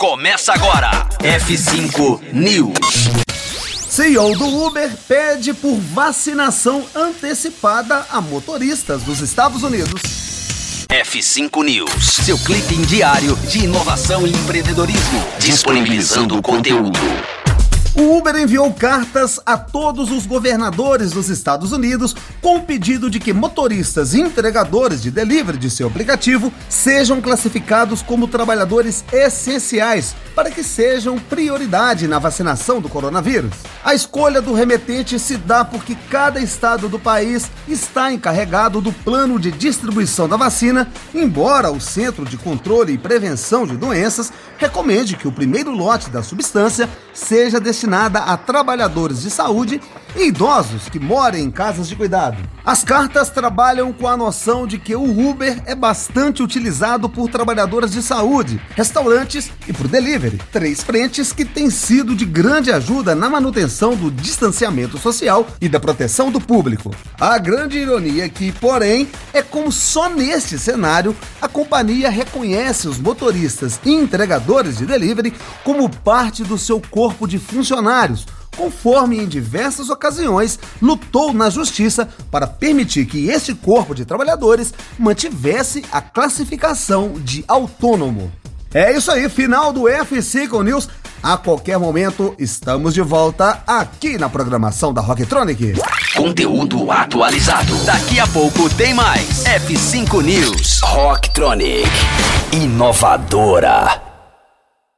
Começa agora. F5 News. CEO do Uber pede por vacinação antecipada a motoristas dos Estados Unidos. F5 News, seu clipe diário de inovação e empreendedorismo, disponibilizando o conteúdo. O Uber enviou cartas a todos os governadores dos Estados Unidos com o pedido de que motoristas e entregadores de delivery de seu aplicativo sejam classificados como trabalhadores essenciais para que sejam prioridade na vacinação do coronavírus. A escolha do remetente se dá porque cada estado do país está encarregado do plano de distribuição da vacina, embora o Centro de Controle e Prevenção de Doenças recomende que o primeiro lote da substância seja destinada a trabalhadores de saúde e idosos que morem em casas de cuidado. As cartas trabalham com a noção de que o Uber é bastante utilizado por trabalhadoras de saúde, restaurantes e por delivery, três frentes que têm sido de grande ajuda na manutenção do distanciamento social e da proteção do público. A grande ironia aqui, porém, é como só neste cenário a companhia reconhece os motoristas e entregadores de delivery como parte do seu corpo de funcionários conforme em diversas ocasiões lutou na justiça para permitir que esse corpo de trabalhadores mantivesse a classificação de autônomo. É isso aí, final do F5 News. A qualquer momento estamos de volta aqui na programação da Rocktronic. Conteúdo atualizado. Daqui a pouco tem mais. F5 News. Rocktronic. Inovadora.